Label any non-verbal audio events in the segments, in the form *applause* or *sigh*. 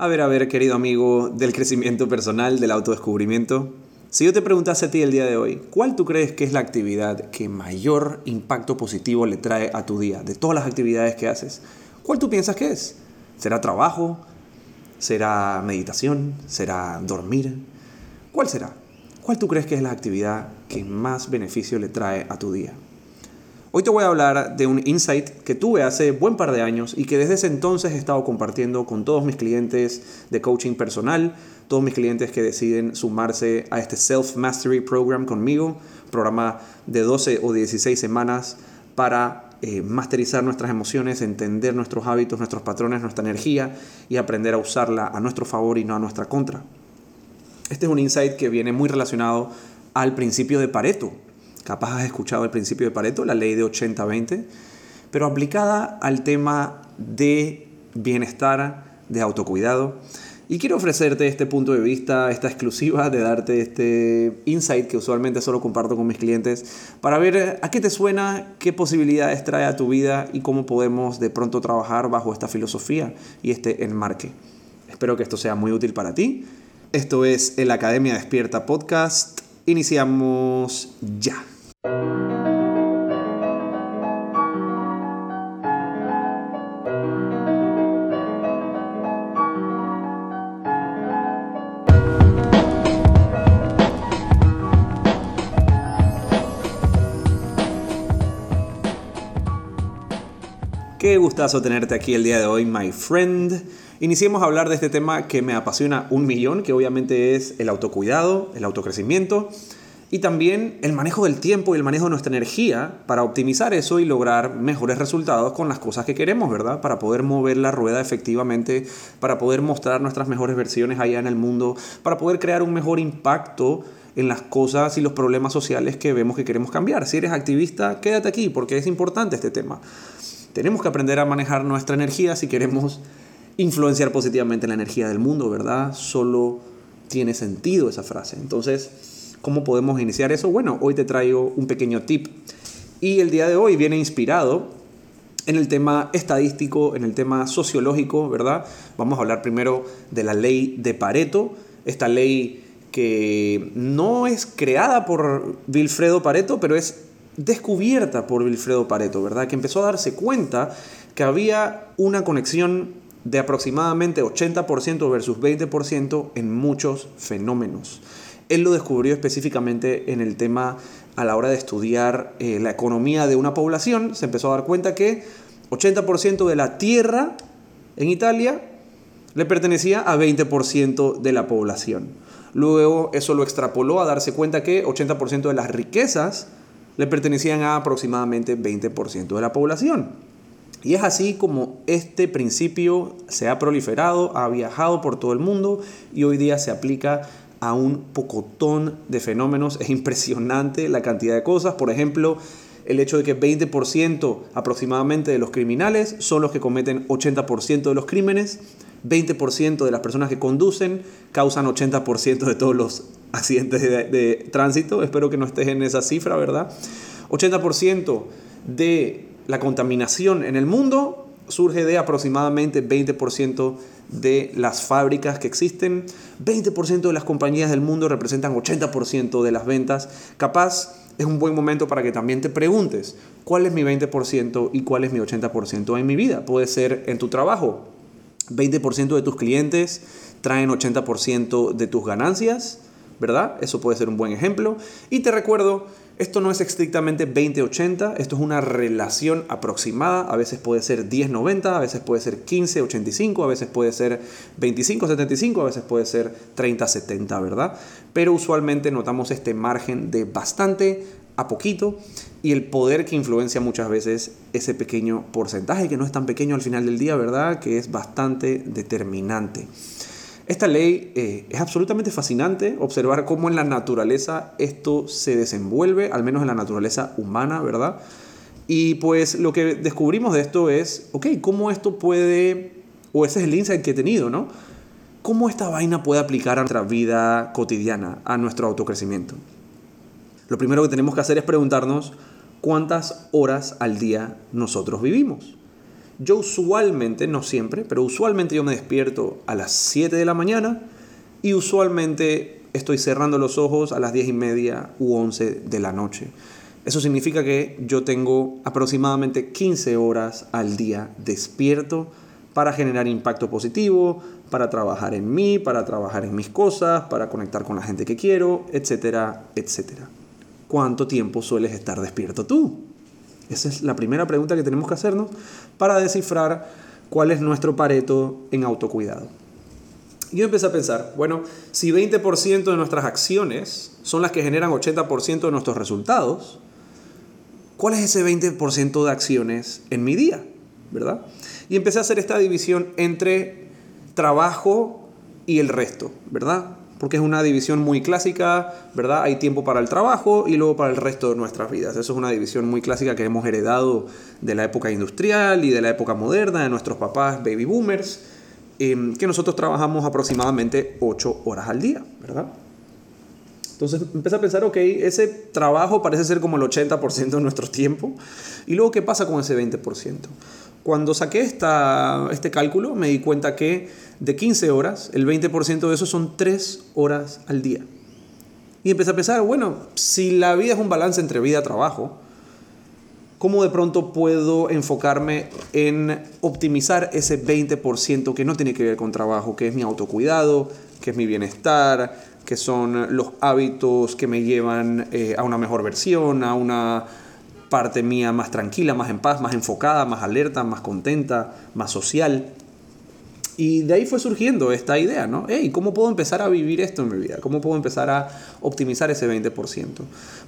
A ver, a ver, querido amigo del crecimiento personal, del autodescubrimiento. Si yo te preguntase a ti el día de hoy, ¿cuál tú crees que es la actividad que mayor impacto positivo le trae a tu día? De todas las actividades que haces, ¿cuál tú piensas que es? ¿Será trabajo? ¿Será meditación? ¿Será dormir? ¿Cuál será? ¿Cuál tú crees que es la actividad que más beneficio le trae a tu día? Hoy te voy a hablar de un insight que tuve hace buen par de años y que desde ese entonces he estado compartiendo con todos mis clientes de coaching personal, todos mis clientes que deciden sumarse a este Self Mastery Program conmigo, programa de 12 o 16 semanas para eh, masterizar nuestras emociones, entender nuestros hábitos, nuestros patrones, nuestra energía y aprender a usarla a nuestro favor y no a nuestra contra. Este es un insight que viene muy relacionado al principio de Pareto, Capaz has escuchado el principio de Pareto, la ley de 80-20, pero aplicada al tema de bienestar, de autocuidado. Y quiero ofrecerte este punto de vista, esta exclusiva, de darte este insight que usualmente solo comparto con mis clientes, para ver a qué te suena, qué posibilidades trae a tu vida y cómo podemos de pronto trabajar bajo esta filosofía y este enmarque. Espero que esto sea muy útil para ti. Esto es el Academia Despierta Podcast. Iniciamos ya. Qué gustazo tenerte aquí el día de hoy, my friend. Iniciemos a hablar de este tema que me apasiona un millón, que obviamente es el autocuidado, el autocrecimiento y también el manejo del tiempo y el manejo de nuestra energía para optimizar eso y lograr mejores resultados con las cosas que queremos, ¿verdad? Para poder mover la rueda efectivamente, para poder mostrar nuestras mejores versiones allá en el mundo, para poder crear un mejor impacto en las cosas y los problemas sociales que vemos que queremos cambiar. Si eres activista, quédate aquí porque es importante este tema. Tenemos que aprender a manejar nuestra energía si queremos influenciar positivamente la energía del mundo, ¿verdad? Solo tiene sentido esa frase. Entonces, ¿cómo podemos iniciar eso? Bueno, hoy te traigo un pequeño tip. Y el día de hoy viene inspirado en el tema estadístico, en el tema sociológico, ¿verdad? Vamos a hablar primero de la ley de Pareto, esta ley que no es creada por Wilfredo Pareto, pero es descubierta por Wilfredo Pareto, ¿verdad? Que empezó a darse cuenta que había una conexión de aproximadamente 80% versus 20% en muchos fenómenos. Él lo descubrió específicamente en el tema a la hora de estudiar eh, la economía de una población. Se empezó a dar cuenta que 80% de la tierra en Italia le pertenecía a 20% de la población. Luego eso lo extrapoló a darse cuenta que 80% de las riquezas le pertenecían a aproximadamente 20% de la población. Y es así como este principio se ha proliferado, ha viajado por todo el mundo y hoy día se aplica a un pocotón de fenómenos. Es impresionante la cantidad de cosas. Por ejemplo, el hecho de que 20% aproximadamente de los criminales son los que cometen 80% de los crímenes. 20% de las personas que conducen causan 80% de todos los accidentes de, tránsito. Espero que no estés en esa cifra, ¿verdad? 80% de la contaminación en el mundo surge de aproximadamente 20% de las fábricas que existen. 20% de las compañías del mundo representan 80% de las ventas. Capaz es un buen momento para que también te preguntes cuál es mi 20% y cuál es mi 80% en mi vida. Puede ser en tu trabajo, 20% de tus clientes traen 80% de tus ganancias, ¿verdad? Eso puede ser un buen ejemplo. Y te recuerdo, esto no es estrictamente 20-80, esto es una relación aproximada, a veces puede ser 10-90, a veces puede ser 15-85, a veces puede ser 25-75, a veces puede ser 30-70, ¿verdad? Pero usualmente notamos este margen de bastante a poquito y el poder que influencia muchas veces ese pequeño porcentaje, que no es tan pequeño al final del día, ¿verdad? Que es bastante determinante. Esta ley eh, es absolutamente fascinante observar cómo en la naturaleza esto se desenvuelve, al menos en la naturaleza humana, ¿verdad? Y pues lo que descubrimos de esto es, ok, ¿cómo esto puede, o ese es el insight que he tenido, ¿no? ¿Cómo esta vaina puede aplicar a nuestra vida cotidiana, a nuestro autocrecimiento? Lo primero que tenemos que hacer es preguntarnos cuántas horas al día nosotros vivimos. Yo usualmente, no siempre, pero usualmente yo me despierto a las 7 de la mañana y usualmente estoy cerrando los ojos a las 10 y media u 11 de la noche. Eso significa que yo tengo aproximadamente 15 horas al día despierto para generar impacto positivo, para trabajar en mí, para trabajar en mis cosas, para conectar con la gente que quiero, etcétera, etcétera. ¿Cuánto tiempo sueles estar despierto tú? Esa es la primera pregunta que tenemos que hacernos para descifrar cuál es nuestro pareto en autocuidado. Yo empecé a pensar, bueno, si 20% de nuestras acciones son las que generan 80% de nuestros resultados, ¿cuál es ese 20% de acciones en mi día? ¿Verdad? Y empecé a hacer esta división entre trabajo y el resto, ¿verdad? Porque es una división muy clásica, ¿verdad? Hay tiempo para el trabajo y luego para el resto de nuestras vidas. Eso es una división muy clásica que hemos heredado de la época industrial y de la época moderna, de nuestros papás baby boomers, em, que nosotros trabajamos aproximadamente 8 horas al día, ¿verdad? Entonces empecé a pensar, ok, ese trabajo parece ser como el 80% de nuestro tiempo. ¿Y luego qué pasa con ese 20%? Cuando saqué esta, este cálculo me di cuenta que de 15 horas, el 20% de eso son 3 horas al día. Y empecé a pensar, bueno, si la vida es un balance entre vida y trabajo, ¿cómo de pronto puedo enfocarme en optimizar ese 20% que no tiene que ver con trabajo, que es mi autocuidado, que es mi bienestar, que son los hábitos que me llevan eh, a una mejor versión, a una parte mía más tranquila, más en paz, más enfocada, más alerta, más contenta, más social. Y de ahí fue surgiendo esta idea, ¿no? Hey, ¿cómo puedo empezar a vivir esto en mi vida? ¿Cómo puedo empezar a optimizar ese 20%?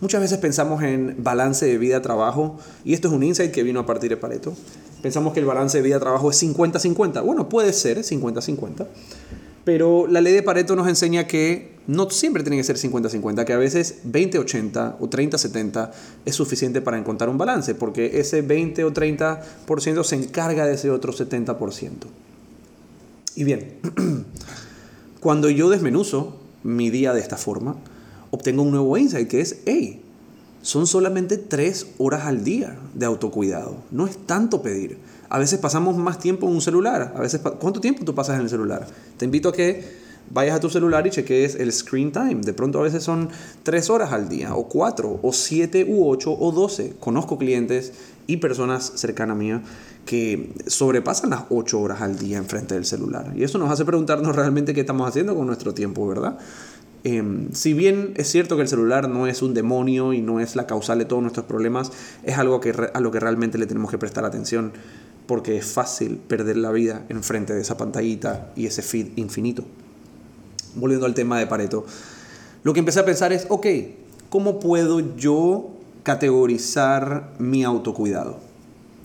Muchas veces pensamos en balance de vida-trabajo, y esto es un insight que vino a partir de Pareto. Pensamos que el balance de vida-trabajo es 50-50. Bueno, puede ser 50-50, pero la ley de Pareto nos enseña que no siempre tiene que ser 50-50, que a veces 20-80 o 30-70 es suficiente para encontrar un balance, porque ese 20 o 30% se encarga de ese otro 70%. Y bien, *clears throat* cuando yo desmenuzo mi día de esta forma, obtengo un nuevo insight que es, hey, son solamente 3 horas al día de autocuidado. No es tanto pedir. A veces pasamos más tiempo en un celular. A veces, ¿Cuánto tiempo tú pasas en el celular? Te invito a que vayas a tu celular y cheques el screen time. De pronto a veces son tres horas al día, o cuatro, o siete, u ocho, o doce. Conozco clientes y personas cercanas a mí que sobrepasan las ocho horas al día enfrente del celular. Y eso nos hace preguntarnos realmente qué estamos haciendo con nuestro tiempo, ¿verdad? Em, si bien es cierto que el celular no es un demonio y no es la causal de todos nuestros problemas, es algo que, a lo que realmente le tenemos que prestar atención porque es fácil perder la vida enfrente de esa pantallita y ese feed infinito volviendo al tema de Pareto, lo que empecé a pensar es, ok, ¿cómo puedo yo categorizar mi autocuidado?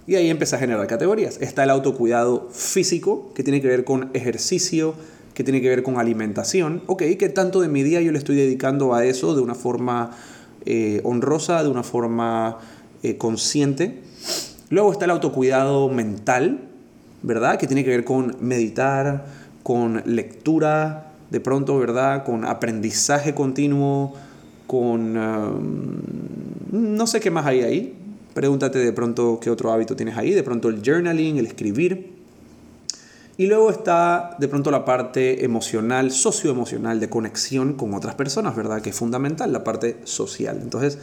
Y ahí empecé a generar categorías. Está el autocuidado físico, que tiene que ver con ejercicio, que tiene que ver con alimentación. Ok, ¿qué tanto de mi día yo le estoy dedicando a eso de una forma eh, honrosa, de una forma eh, consciente? Luego está el autocuidado mental, ¿verdad? Que tiene que ver con meditar, con lectura, de pronto, ¿verdad? Con aprendizaje continuo, con... Um, no sé qué más hay ahí. Pregúntate de pronto qué otro hábito tienes ahí. De pronto el journaling, el escribir. Y luego está de pronto la parte emocional, socioemocional, de conexión con otras personas, ¿verdad? Que es fundamental, la parte social. Entonces,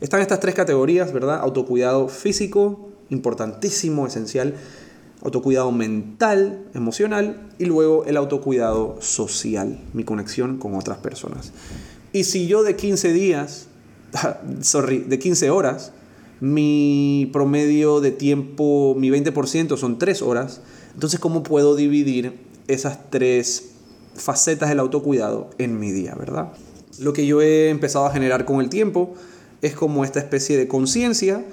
están estas tres categorías, ¿verdad? Autocuidado físico, importantísimo, esencial autocuidado mental, emocional y luego el autocuidado social, mi conexión con otras personas. Y si yo de 15 días, *laughs* sorry, de 15 horas, mi promedio de tiempo, mi 20% son 3 horas, entonces ¿cómo puedo dividir esas tres facetas del autocuidado en mi día, verdad? Lo que yo he empezado a generar con el tiempo es como esta especie de conciencia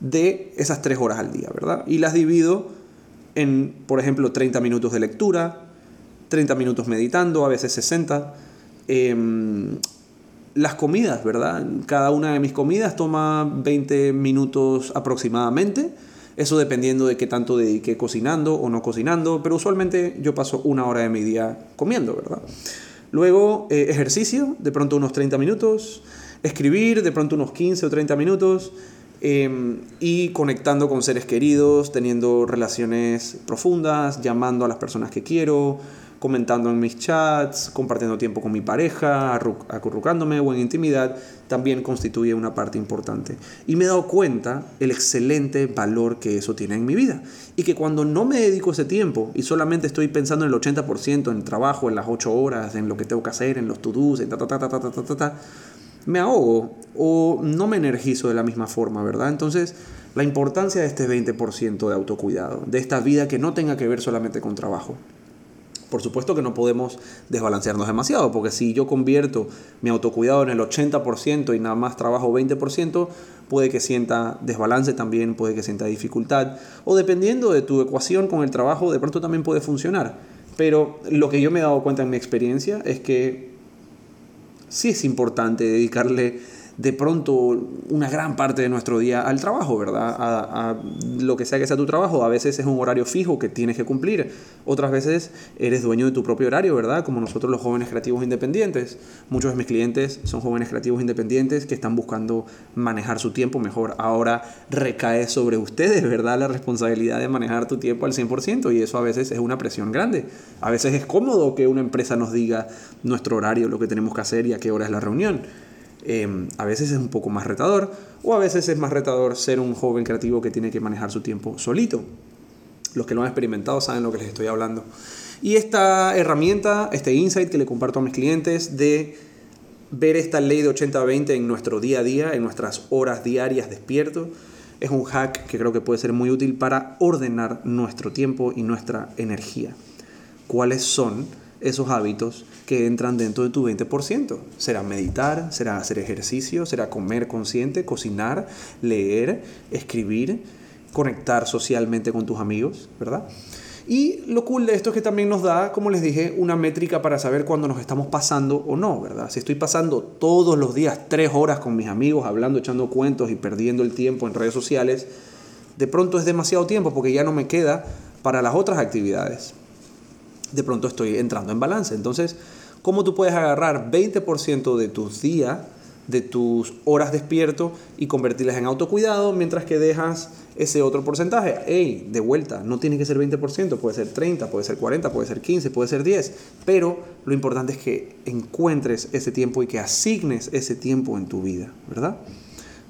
de esas 3 horas al día, ¿verdad? Y las divido en, por ejemplo, 30 minutos de lectura, 30 minutos meditando, a veces 60. Em, las comidas, ¿verdad? Cada una de mis comidas toma 20 minutos aproximadamente. Eso dependiendo de qué tanto dediqué cocinando o no cocinando, pero usualmente yo paso una hora de mi día comiendo, ¿verdad? Luego eh, ejercicio, de pronto unos 30 minutos. Escribir, de pronto unos 15 o 30 minutos eh, y conectando con seres queridos, teniendo relaciones profundas, llamando a las personas que quiero, comentando en mis chats, compartiendo tiempo con mi pareja, acurrucándome o en intimidad, también constituye una parte importante. Y me he dado cuenta el excelente valor que eso tiene en mi vida. Y que cuando no me dedico ese tiempo y solamente estoy pensando en el 80%, en el trabajo, en las 8 horas, en lo que tengo que hacer, en los to-dos, en ta ta ta ta ta ta ta, ta me ahogo o no me energizo de la misma forma, ¿verdad? Entonces, la importancia de este 20% de autocuidado, de esta vida que no tenga que ver solamente con trabajo. Por supuesto que no podemos desbalancearnos demasiado, porque si yo convierto mi autocuidado en el 80% y nada más trabajo 20%, puede que sienta desbalance también, puede que sienta dificultad, o dependiendo de tu ecuación con el trabajo, de pronto también puede funcionar. Pero lo que yo me he dado cuenta en mi experiencia es que sí es importante dedicarle de pronto una gran parte de nuestro día al trabajo, ¿verdad? A, lo que sea que sea tu trabajo. A veces es un horario fijo que tienes que cumplir. Otras veces eres dueño de tu propio horario, ¿verdad? Como nosotros los jóvenes creativos independientes. Muchos de mis clientes son jóvenes creativos independientes que están buscando manejar su tiempo mejor. Ahora recae sobre ustedes, ¿verdad? La responsabilidad de manejar tu tiempo al 100% y eso a veces es una presión grande. A veces es cómodo que una empresa nos diga nuestro horario, lo que tenemos que hacer y a qué hora es la reunión Em, a veces es un poco más retador o a veces es más retador ser un joven creativo que tiene que manejar su tiempo solito. Los que lo han experimentado saben lo que les estoy hablando. Y esta herramienta, este insight que le comparto a mis clientes de ver esta ley de 80-20 en nuestro día a día, en nuestras horas diarias despierto, es un hack que creo que puede ser muy útil para ordenar nuestro tiempo y nuestra energía. ¿Cuáles son esos hábitos que entran dentro de tu 20%. Será meditar, será hacer ejercicio, será comer consciente, cocinar, leer, escribir, conectar socialmente con tus amigos, ¿verdad? Y lo cool de esto es que también nos da, como les dije, una métrica para saber cuándo nos estamos pasando o no, ¿verdad? Si estoy pasando todos los días tres horas con mis amigos, hablando, echando cuentos y perdiendo el tiempo en redes sociales, de pronto es demasiado tiempo porque ya no me queda para las otras actividades. De pronto estoy entrando en balance. Entonces, cómo tú puedes agarrar 20% de tus días, de tus horas despierto y convertirlas en autocuidado mientras que dejas ese otro porcentaje. Hey, de vuelta, no tiene que ser 20%, puede ser 30, puede ser 40, puede ser 15, puede ser 10, pero lo importante es que encuentres ese tiempo y que asignes ese tiempo en tu vida, ¿verdad?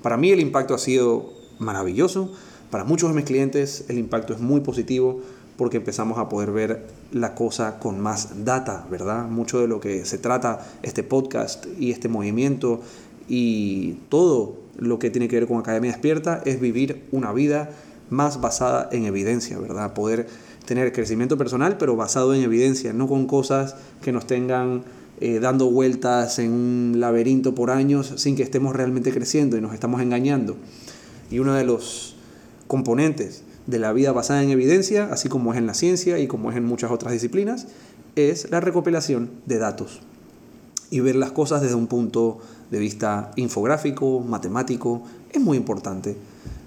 Para mí el impacto ha sido maravilloso, para muchos de mis clientes el impacto es muy positivo porque empezamos a poder ver la cosa con más data, ¿verdad? Mucho de lo que se trata este podcast y este movimiento y todo lo que tiene que ver con Academia Despierta es vivir una vida más basada en evidencia, ¿verdad? Poder tener crecimiento personal, pero basado en evidencia, no con cosas que nos tengan eh, dando vueltas en un laberinto por años sin que estemos realmente creciendo y nos estamos engañando. Y uno de los componentes de la vida basada en evidencia, así como es en la ciencia y como es en muchas otras disciplinas, es la recopilación de datos y ver las cosas desde un punto de vista infográfico, matemático, es muy importante.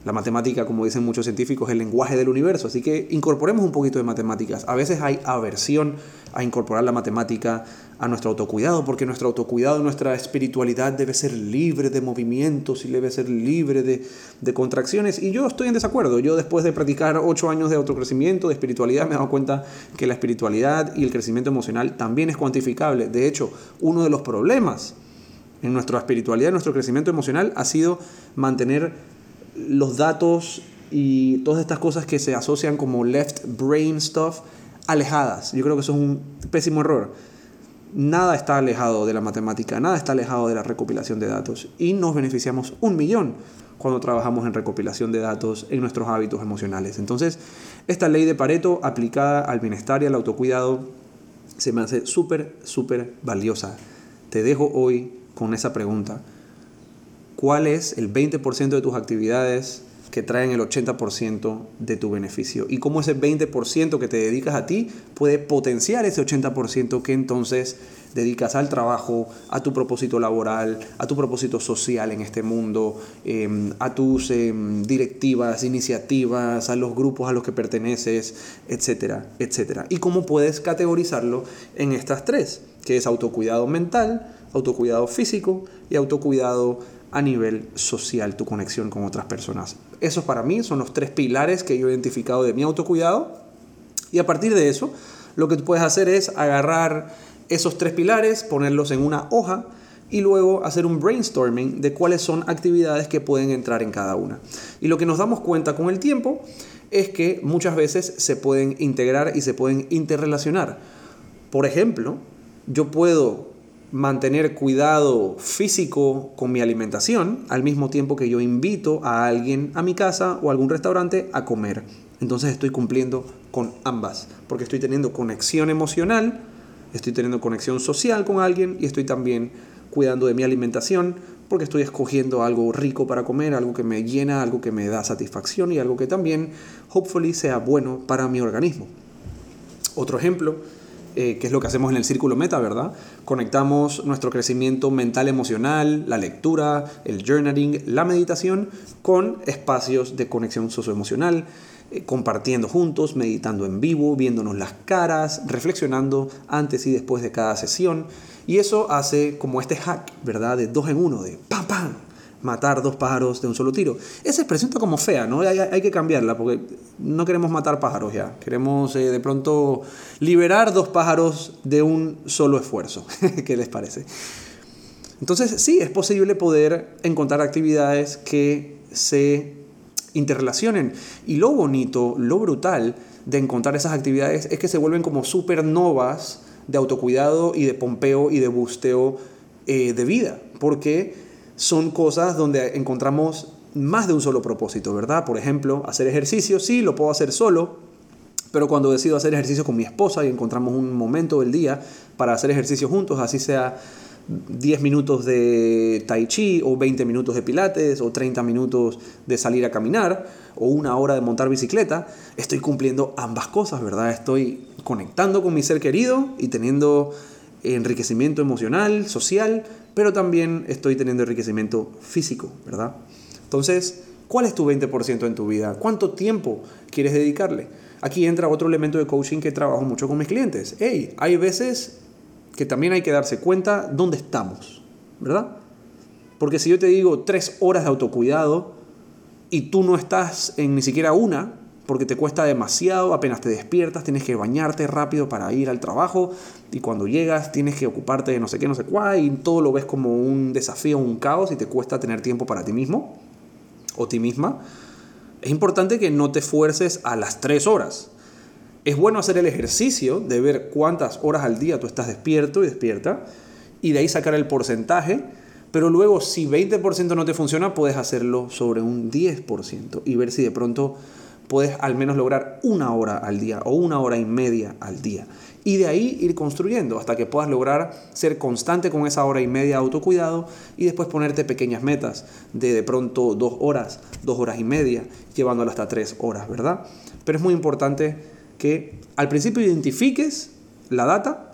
La matemática, como dicen muchos científicos, es el lenguaje del universo, así que incorporemos un poquito de matemáticas. A veces hay aversión a incorporar la matemática a nuestro autocuidado, porque nuestro autocuidado, nuestra espiritualidad debe ser libre de movimientos y debe ser libre de, contracciones. Y yo estoy en desacuerdo. Yo después de practicar ocho años de autocrecimiento, de espiritualidad, me he dado cuenta que la espiritualidad y el crecimiento emocional también es cuantificable. De hecho, uno de los problemas en nuestra espiritualidad, en nuestro crecimiento emocional, ha sido mantener los datos y todas estas cosas que se asocian como left brain stuff alejadas. Yo creo que eso es un pésimo error. Nada está alejado de la matemática, nada está alejado de la recopilación de datos y nos beneficiamos un millón cuando trabajamos en recopilación de datos en nuestros hábitos emocionales. Entonces, esta ley de Pareto aplicada al bienestar y al autocuidado se me hace súper, súper valiosa. Te dejo hoy con esa pregunta cuál es el 20% de tus actividades que traen el 80% de tu beneficio y cómo ese 20% que te dedicas a ti puede potenciar ese 80% que entonces dedicas al trabajo, a tu propósito laboral, a tu propósito social en este mundo, em, a tus em, directivas, iniciativas, a los grupos a los que perteneces, etcétera, etcétera. Y cómo puedes categorizarlo en estas tres. que es autocuidado mental, autocuidado físico y autocuidado a nivel social, tu conexión con otras personas. Esos para mí son los tres pilares que yo he identificado de mi autocuidado. Y a partir de eso, lo que tú puedes hacer es agarrar esos tres pilares, ponerlos en una hoja y luego hacer un brainstorming de cuáles son actividades que pueden entrar en cada una. Y lo que nos damos cuenta con el tiempo es que muchas veces se pueden integrar y se pueden interrelacionar. Por ejemplo, yo puedo mantener cuidado físico con mi alimentación al mismo tiempo que yo invito a alguien a mi casa o algún restaurante a comer. Entonces estoy cumpliendo con ambas, porque estoy teniendo conexión emocional, estoy teniendo conexión social con alguien y estoy también cuidando de mi alimentación porque estoy escogiendo algo rico para comer, algo que me llena, algo que me da satisfacción y algo que también, hopefully, sea bueno para mi organismo. Otro ejemplo eh, que es lo que hacemos en el círculo meta, ¿verdad? Conectamos nuestro crecimiento mental emocional, la lectura, el journaling, la meditación con espacios de conexión socioemocional, eh, compartiendo juntos, meditando en vivo, viéndonos las caras, reflexionando antes y después de cada sesión. Y eso hace como este hack, ¿verdad? De dos en uno, de pam, pam, matar dos pájaros de un solo tiro. Esa expresión está como fea, ¿no? Hay, que cambiarla porque no queremos matar pájaros ya. Queremos eh, de pronto liberar dos pájaros de un solo esfuerzo. *laughs* ¿Qué les parece? Entonces, sí, es posible poder encontrar actividades que se interrelacionen. Y lo bonito, lo brutal de encontrar esas actividades es que se vuelven como supernovas de autocuidado y de pompeo y de busteo eh, de vida. Porque son cosas donde encontramos más de un solo propósito, ¿verdad? Por ejemplo, hacer ejercicio, sí, lo puedo hacer solo, pero cuando decido hacer ejercicio con mi esposa y encontramos un momento del día para hacer ejercicio juntos, así sea 10 minutos de tai chi o 20 minutos de pilates o 30 minutos de salir a caminar o una hora de montar bicicleta, estoy cumpliendo ambas cosas, ¿verdad? Estoy conectando con mi ser querido y teniendo enriquecimiento emocional, social, pero también estoy teniendo enriquecimiento físico, ¿verdad? Entonces, ¿cuál es tu 20% en tu vida? ¿Cuánto tiempo quieres dedicarle? Aquí entra otro elemento de coaching que trabajo mucho con mis clientes. Hey, hay veces que también hay que darse cuenta dónde estamos, ¿verdad? Porque si yo te digo tres horas de autocuidado y tú no estás en ni siquiera una, porque te cuesta demasiado, apenas te despiertas, tienes que bañarte rápido para ir al trabajo y cuando llegas tienes que ocuparte de no sé qué, no sé cuál y todo lo ves como un desafío, un caos y te cuesta tener tiempo para ti mismo o ti misma. Es importante que no te fuerces a las tres horas. Es bueno hacer el ejercicio de ver cuántas horas al día tú estás despierto y despierta y de ahí sacar el porcentaje, pero luego si 20% no te funciona, puedes hacerlo sobre un 10% y ver si de pronto puedes al menos lograr una hora al día o una hora y media al día. Y de ahí ir construyendo hasta que puedas lograr ser constante con esa hora y media de autocuidado y después ponerte pequeñas metas de de pronto dos horas, dos horas y media, llevándolo hasta tres horas, ¿verdad? Pero es muy importante que al principio identifiques la data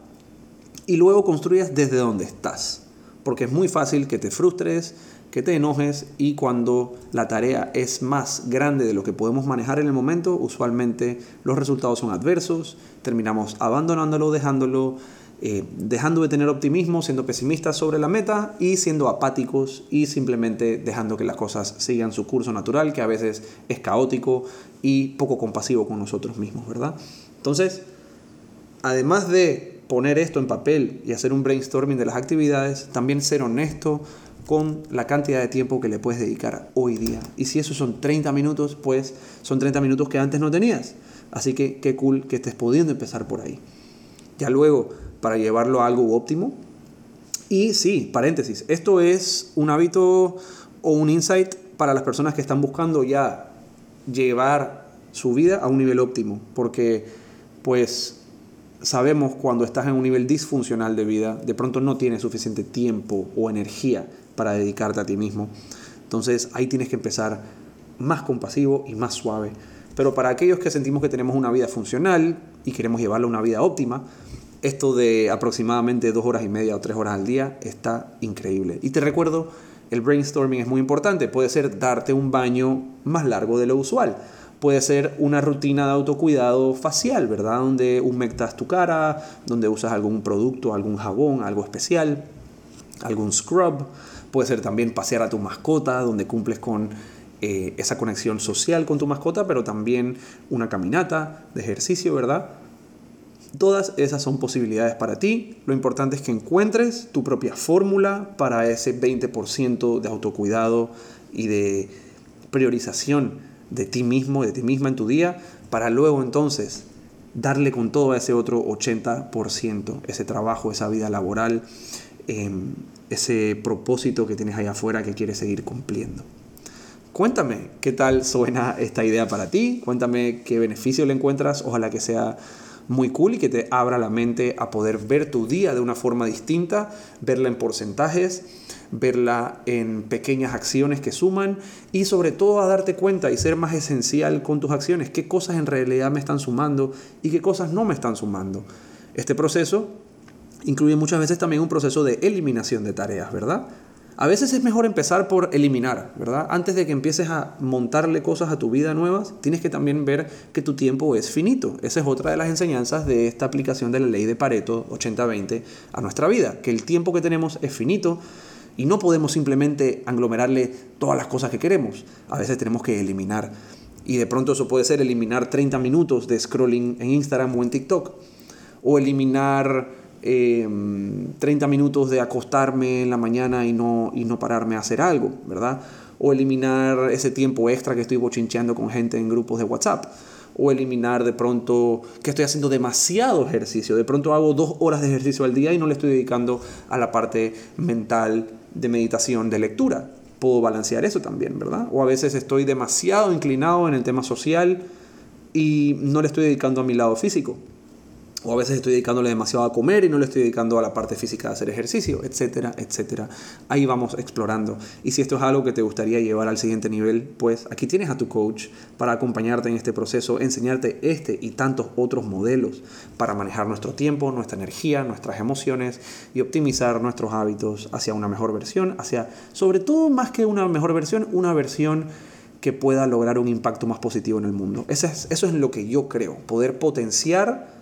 y luego construyas desde donde estás. Porque es muy fácil que te frustres, que te enojes y cuando la tarea es más grande de lo que podemos manejar en el momento, usualmente los resultados son adversos, terminamos abandonándolo, dejándolo, eh, dejando de tener optimismo, siendo pesimistas sobre la meta y siendo apáticos y simplemente dejando que las cosas sigan su curso natural, que a veces es caótico y poco compasivo con nosotros mismos, ¿verdad? Entonces, además de poner esto en papel y hacer un brainstorming de las actividades, también ser honesto con la cantidad de tiempo que le puedes dedicar hoy día. Y si esos son 30 minutos, pues son 30 minutos que antes no tenías. Así que qué cool que estés pudiendo empezar por ahí. Ya luego, para llevarlo a algo óptimo. Y sí, paréntesis, esto es un hábito o un insight para las personas que están buscando ya llevar su vida a un nivel óptimo. Porque pues sabemos cuando estás en un nivel disfuncional de vida, de pronto no tienes suficiente tiempo o energía para dedicarte a ti mismo. Entonces ahí tienes que empezar más compasivo y más suave. Pero para aquellos que sentimos que tenemos una vida funcional y queremos llevarla a una vida óptima, esto de aproximadamente dos horas y media o tres horas al día está increíble. Y te recuerdo, el brainstorming es muy importante. Puede ser darte un baño más largo de lo usual. Puede ser una rutina de autocuidado facial, ¿verdad? Donde humectas tu cara, donde usas algún producto, algún jabón, algo especial, algún scrub. Puede ser también pasear a tu mascota, donde cumples con eh, esa conexión social con tu mascota, pero también una caminata de ejercicio, ¿verdad? Todas esas son posibilidades para ti. Lo importante es que encuentres tu propia fórmula para ese 20% de autocuidado y de priorización de ti mismo, de ti misma en tu día, para luego entonces darle con todo a ese otro 80%, ese trabajo, esa vida laboral, em, ese propósito que tienes allá afuera que quieres seguir cumpliendo. Cuéntame qué tal suena esta idea para ti, cuéntame qué beneficio le encuentras, ojalá que sea muy cool y que te abra la mente a poder ver tu día de una forma distinta, verla en porcentajes, verla en pequeñas acciones que suman y sobre todo a darte cuenta y ser más esencial con tus acciones, qué cosas en realidad me están sumando y qué cosas no me están sumando. Este proceso incluye muchas veces también un proceso de eliminación de tareas, ¿verdad? A veces es mejor empezar por eliminar, ¿verdad? Antes de que empieces a montarle cosas a tu vida nuevas, tienes que también ver que tu tiempo es finito. Esa es otra de las enseñanzas de esta aplicación de la ley de Pareto 80-20 a nuestra vida, que el tiempo que tenemos es finito y no podemos simplemente aglomerarle todas las cosas que queremos. A veces tenemos que eliminar. Y de pronto eso puede ser eliminar 30 minutos de scrolling en Instagram o en TikTok. O eliminar 30 em, minutos de acostarme en la mañana y no, y no pararme a hacer algo, ¿verdad? O eliminar ese tiempo extra que estoy bochincheando con gente en grupos de WhatsApp. O eliminar de pronto que estoy haciendo demasiado ejercicio. De pronto hago dos horas de ejercicio al día y no le estoy dedicando a la parte mental de meditación, de lectura. Puedo balancear eso también, ¿verdad? O a veces estoy demasiado inclinado en el tema social y no le estoy dedicando a mi lado físico o a veces estoy dedicándole demasiado a comer y no le estoy dedicando a la parte física de hacer ejercicio, etcétera, etcétera. Ahí vamos explorando. Y si esto es algo que te gustaría llevar al siguiente nivel, pues aquí tienes a tu coach para acompañarte en este proceso, enseñarte este y tantos otros modelos para manejar nuestro tiempo, nuestra energía, nuestras emociones y optimizar nuestros hábitos hacia una mejor versión, hacia, sobre todo más que una mejor versión, una versión que pueda lograr un impacto más positivo en el mundo. Eso es, eso es lo que yo creo, poder potenciar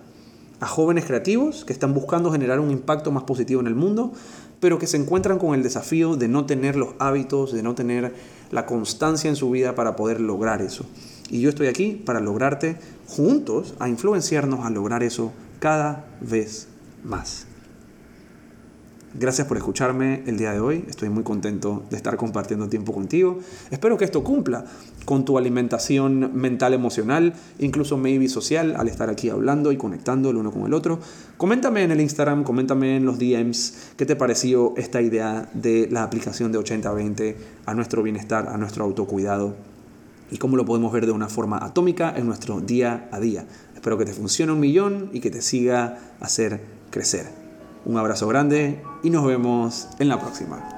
a jóvenes creativos que están buscando generar un impacto más positivo en el mundo, pero que se encuentran con el desafío de no tener los hábitos, de no tener la constancia en su vida para poder lograr eso. Y yo estoy aquí para lograrte juntos a influenciarnos a lograr eso cada vez más. Gracias por escucharme el día de hoy. Estoy muy contento de estar compartiendo tiempo contigo. Espero que esto cumpla con tu alimentación mental, emocional, incluso maybe social, al estar aquí hablando y conectando el uno con el otro. Coméntame en el Instagram, coméntame en los DMs qué te pareció esta idea de la aplicación de 80-20 a nuestro bienestar, a nuestro autocuidado y cómo lo podemos ver de una forma atómica en nuestro día a día. Espero que te funcione un millón y que te siga hacer crecer. Un abrazo grande y nos vemos en la próxima.